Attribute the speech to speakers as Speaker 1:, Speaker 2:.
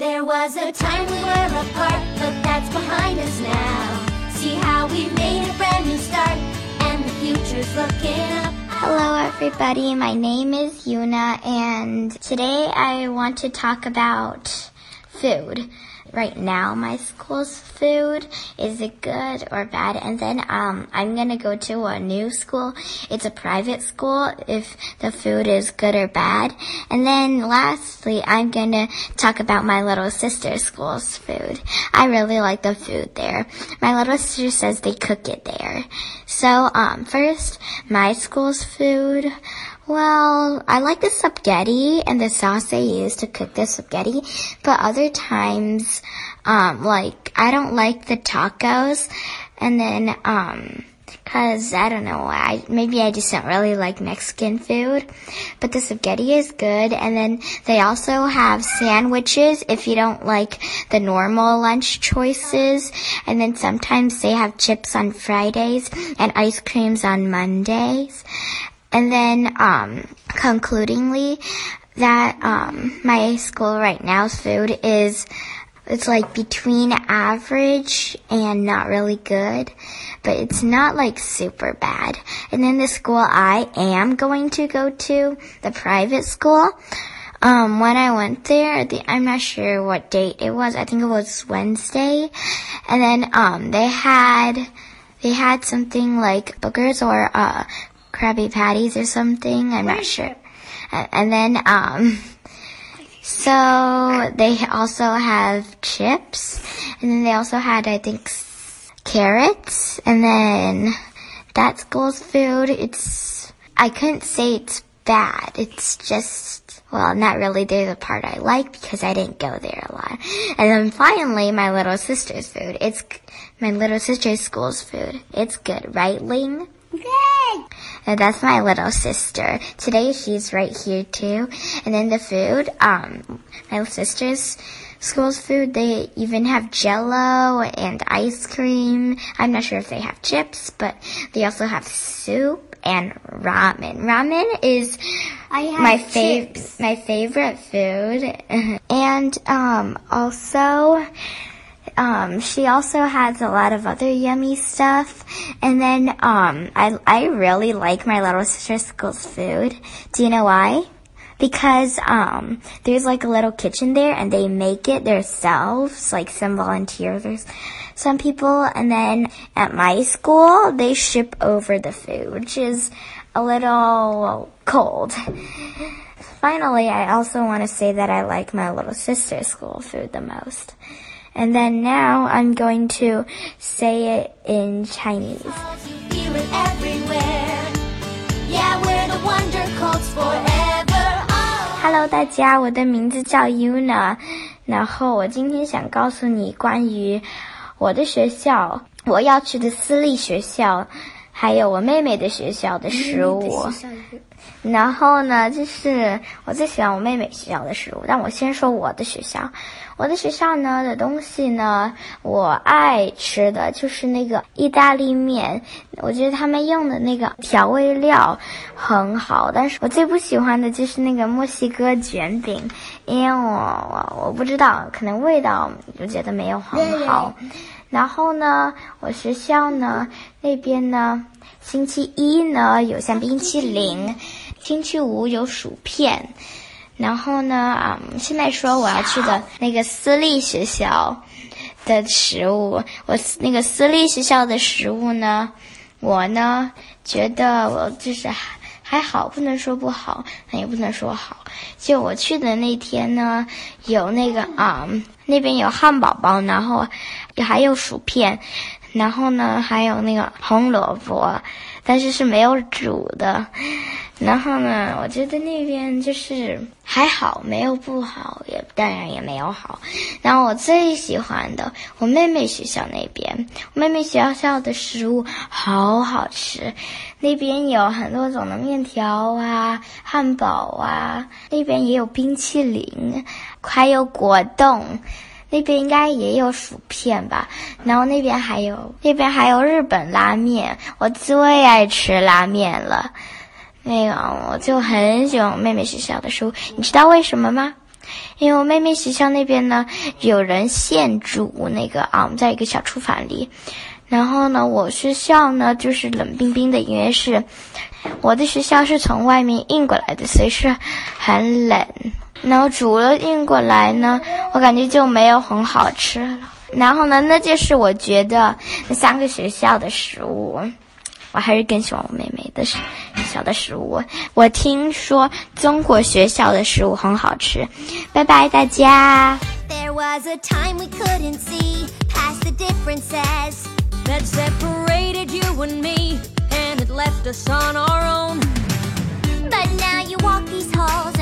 Speaker 1: There was a time we were apart, but that's behind us now. See how we made a brand new start, and the future's looking up.
Speaker 2: Hello, everybody. My name is Yuna, and today I want to talk about food. Right now, my school's food is it good or bad? And then um, I'm gonna go to a new school. It's a private school. If the food is good or bad, and then lastly, I'm gonna talk about my little sister's school's food. I really like the food there. My little sister says they cook it there. So um, first, my school's food. Well, I like the spaghetti and the sauce they use to cook the spaghetti, but other times, um, like, I don't like the tacos, and then, um, cause I don't know why, maybe I just don't really like Mexican food, but the spaghetti is good, and then they also have sandwiches if you don't like the normal lunch choices, and then sometimes they have chips on Fridays and ice creams on Mondays. And then, um, concludingly, that, um, my school right now's food is, it's like between average and not really good, but it's not like super bad. And then the school I am going to go to, the private school, um, when I went there, the, I'm not sure what date it was. I think it was Wednesday. And then, um, they had, they had something like boogers or, uh, Krabby Patties or something. I'm not sure. And, then, um, so they also have chips, and then they also had, I think, carrots, and then that school's food. It's I couldn't say it's bad. It's just well, not really. There's a part I like because I didn't go there a lot. And then finally, my little sister's food. It's my little sister's school's food. It's good, right, Ling? And that's my little sister. Today she's right here too. And then the food, um, my sister's school's food, they even have jello and ice cream. I'm not sure if they have chips, but they also have soup and ramen. Ramen is my fav- my favorite food. and um also um, she also has a lot of other yummy stuff. And then, um, I, I really like my little sister's school's food. Do you know why? Because, um, there's like a little kitchen there and they make it themselves, like some volunteers or some people. And then at my school, they ship over the food, which is a little cold. Finally, I also want to say that I like my little sister's school food the most. And then now I'm going to say it in Chinese.
Speaker 1: You hear it everywhere. Yeah, we're the wonder colts forever. Oh.
Speaker 2: Hello，大家，我的名字叫 Yuna，然后我今天想告诉你关于我的学校，我要去的私立学校， 还有我妹妹的学校的食物。然后呢，就是我最喜欢我妹妹学校的食物。但我先说我的学校，我的学校呢的东西呢，我爱吃的就是那个意大利面。我觉得他们用的那个调味料很好，但是我最不喜欢的就是那个墨西哥卷饼，因为我我我不知道，可能味道就觉得没有很好。然后呢，我学校呢那边呢，星期一呢有像冰淇淋，星期五有薯片。然后呢，啊、现在说我要去的那个私立学校的食物，我那个私立学校的食物呢，我呢觉得我就是还好，不能说不好，那也不能说好。就我去的那天呢，有那个啊、那边有汉堡包，然后还有薯片，然后呢还有那个红萝卜，但是是没有煮的。然后呢，我觉得那边就是还好，没有不好，也当然也没有好。然后我最喜欢的，我妹妹学校那边，我妹妹学校的食物好好吃，那边有很多种的面条啊、汉堡啊，那边也有冰淇淋，还有果冻。那边应该也有薯片吧，然后那边还有那边还有日本拉面，我最爱吃拉面了。那个我就很喜欢妹妹学校的食物，你知道为什么吗？因为我妹妹学校那边呢，有人现煮那个啊，我们在一个小厨房里。然后呢，我学校呢就是冷冰冰的，因为是我的学校是从外面运过来的，所以是很冷。然后煮了运过来呢，我感觉就没有很好吃了。然后呢，那就是我觉得那三个学校的食物，我还是更喜欢我妹妹的学校的食物。我听说中国学校的食物很好吃。拜拜，大家。
Speaker 1: There was a time we couldn't see past the differences that separated you and me, left us on our own. But now you walk these halls